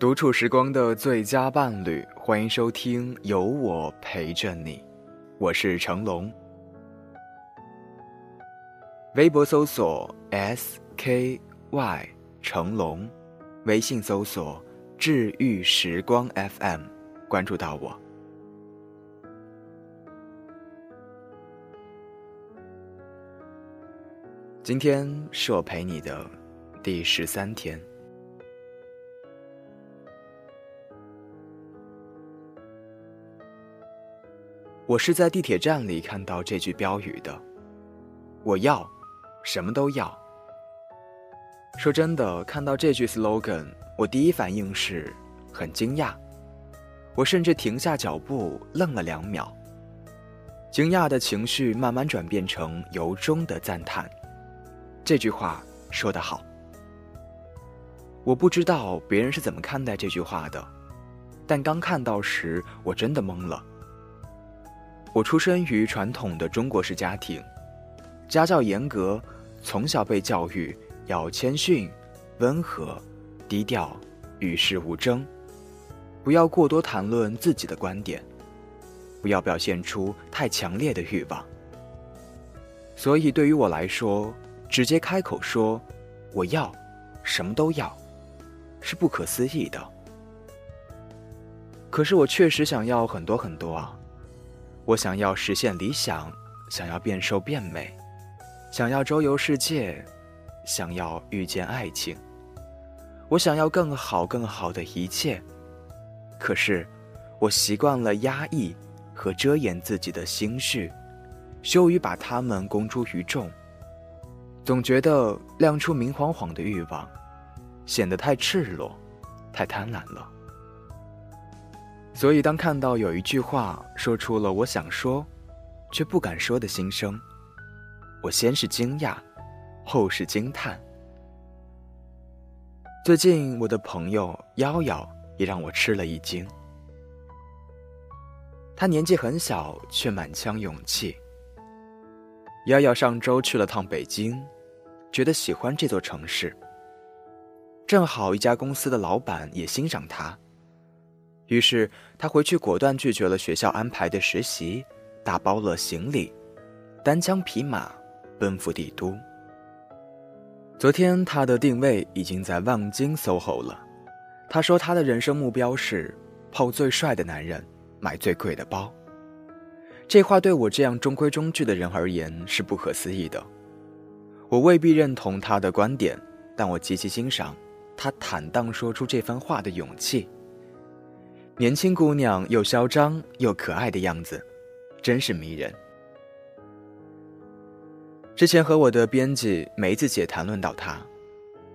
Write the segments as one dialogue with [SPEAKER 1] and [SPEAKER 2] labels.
[SPEAKER 1] 独处时光的最佳伴侣，欢迎收听《有我陪着你》，我是成龙。微博搜索 SKY 成龙，微信搜索治愈时光 FM，关注到我。今天是我陪你的第十三天。我是在地铁站里看到这句标语的，我要，什么都要。说真的，看到这句 slogan，我第一反应是很惊讶，我甚至停下脚步愣了两秒。惊讶的情绪慢慢转变成由衷的赞叹。这句话说得好。我不知道别人是怎么看待这句话的，但刚看到时，我真的懵了。我出生于传统的中国式家庭，家教严格，从小被教育要谦逊、温和、低调、与世无争，不要过多谈论自己的观点，不要表现出太强烈的欲望。所以对于我来说，直接开口说“我要，什么都要”，是不可思议的。可是我确实想要很多很多啊。我想要实现理想，想要变瘦变美，想要周游世界，想要遇见爱情。我想要更好更好的一切，可是我习惯了压抑和遮掩自己的心绪，羞于把它们公诸于众，总觉得亮出明晃晃的欲望，显得太赤裸，太贪婪了。所以，当看到有一句话说出了我想说，却不敢说的心声，我先是惊讶，后是惊叹。最近，我的朋友夭夭也让我吃了一惊。她年纪很小，却满腔勇气。夭夭上周去了趟北京，觉得喜欢这座城市。正好一家公司的老板也欣赏她。于是他回去果断拒绝了学校安排的实习，打包了行李，单枪匹马奔赴帝都。昨天他的定位已经在望京 SOHO 了。他说他的人生目标是泡最帅的男人，买最贵的包。这话对我这样中规中矩的人而言是不可思议的。我未必认同他的观点，但我极其欣赏他坦荡说出这番话的勇气。年轻姑娘又嚣张又可爱的样子，真是迷人。之前和我的编辑梅子姐谈论到她，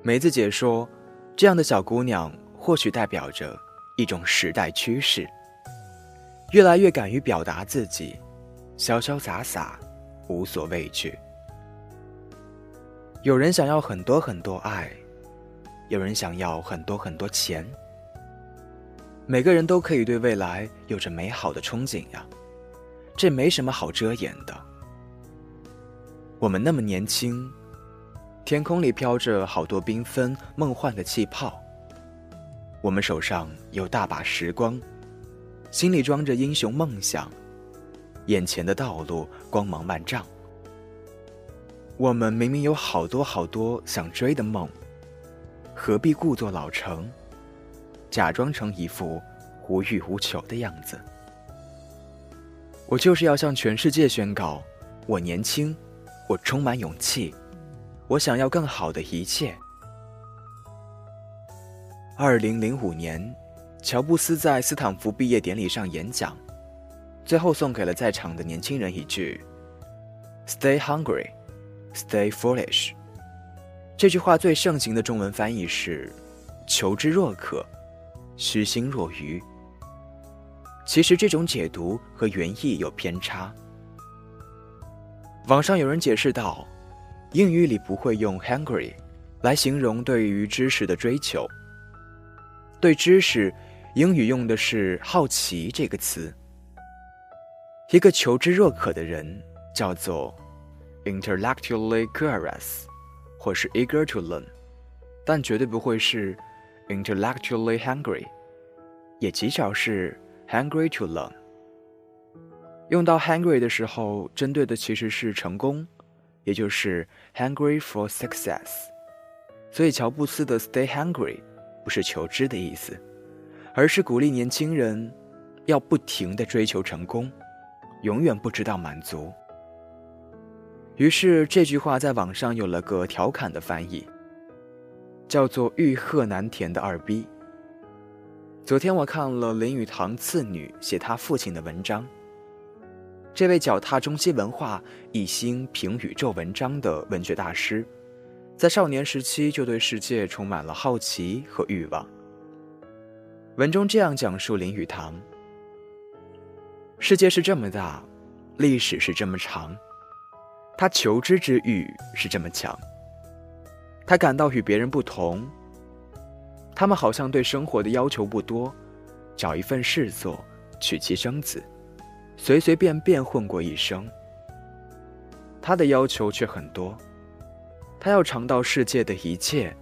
[SPEAKER 1] 梅子姐说，这样的小姑娘或许代表着一种时代趋势，越来越敢于表达自己，潇潇洒洒，无所畏惧。有人想要很多很多爱，有人想要很多很多钱。每个人都可以对未来有着美好的憧憬呀，这没什么好遮掩的。我们那么年轻，天空里飘着好多缤纷梦幻的气泡。我们手上有大把时光，心里装着英雄梦想，眼前的道路光芒万丈。我们明明有好多好多想追的梦，何必故作老成？假装成一副无欲无求的样子。我就是要向全世界宣告：我年轻，我充满勇气，我想要更好的一切。二零零五年，乔布斯在斯坦福毕业典礼上演讲，最后送给了在场的年轻人一句：“Stay hungry, stay foolish。”这句话最盛行的中文翻译是：“求知若渴。”虚心若愚。其实这种解读和原意有偏差。网上有人解释道，英语里不会用 “hungry” 来形容对于知识的追求。对知识，英语用的是“好奇”这个词。一个求知若渴的人叫做 “intellectually curious”，或是 “eager to learn”，但绝对不会是。Intellectually hungry，也极少是 hungry to learn。用到 hungry 的时候，针对的其实是成功，也就是 hungry for success。所以乔布斯的 stay hungry 不是求知的意思，而是鼓励年轻人要不停的追求成功，永远不知道满足。于是这句话在网上有了个调侃的翻译，叫做“欲壑难填的二逼”。昨天我看了林语堂次女写他父亲的文章。这位脚踏中西文化、一心评宇宙文章的文学大师，在少年时期就对世界充满了好奇和欲望。文中这样讲述林语堂：世界是这么大，历史是这么长，他求知之欲是这么强。他感到与别人不同，他们好像对生活的要求不多，找一份事做，娶妻生子。随随便便混过一生，他的要求却很多。他要尝到世界的一切，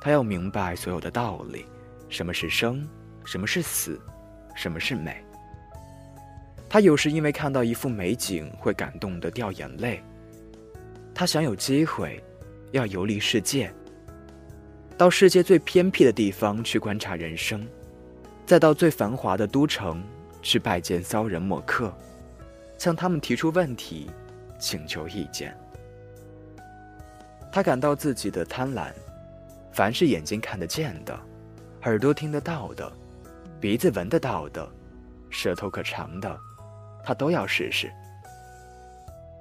[SPEAKER 1] 他要明白所有的道理：什么是生，什么是死，什么是美。他有时因为看到一幅美景会感动得掉眼泪。他想有机会，要游历世界，到世界最偏僻的地方去观察人生，再到最繁华的都城。去拜见骚人墨客，向他们提出问题，请求意见。他感到自己的贪婪，凡是眼睛看得见的，耳朵听得到的，鼻子闻得到的，舌头可尝的，他都要试试。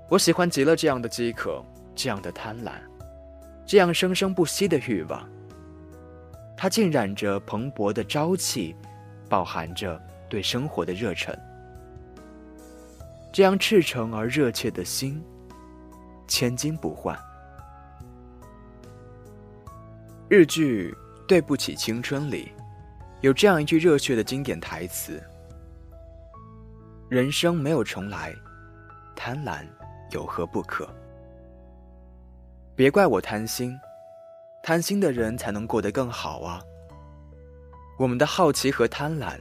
[SPEAKER 1] 我喜欢极了这样的饥渴，这样的贪婪，这样生生不息的欲望。它浸染着蓬勃的朝气，饱含着。对生活的热忱，这样赤诚而热切的心，千金不换。日剧《对不起青春》里，有这样一句热血的经典台词：“人生没有重来，贪婪有何不可？”别怪我贪心，贪心的人才能过得更好啊！我们的好奇和贪婪。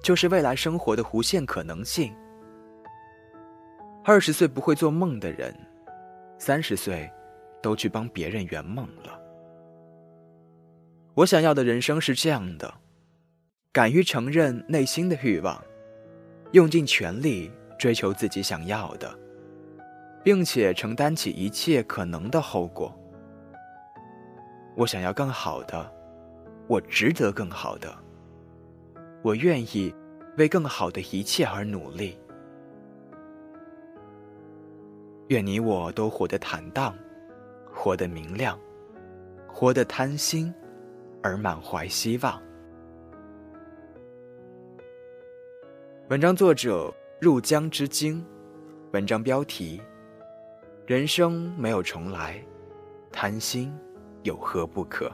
[SPEAKER 1] 就是未来生活的无限可能性。二十岁不会做梦的人，三十岁都去帮别人圆梦了。我想要的人生是这样的：敢于承认内心的欲望，用尽全力追求自己想要的，并且承担起一切可能的后果。我想要更好的，我值得更好的。我愿意为更好的一切而努力。愿你我都活得坦荡，活得明亮，活得贪心而满怀希望。文章作者入江之鲸，文章标题：人生没有重来，贪心有何不可？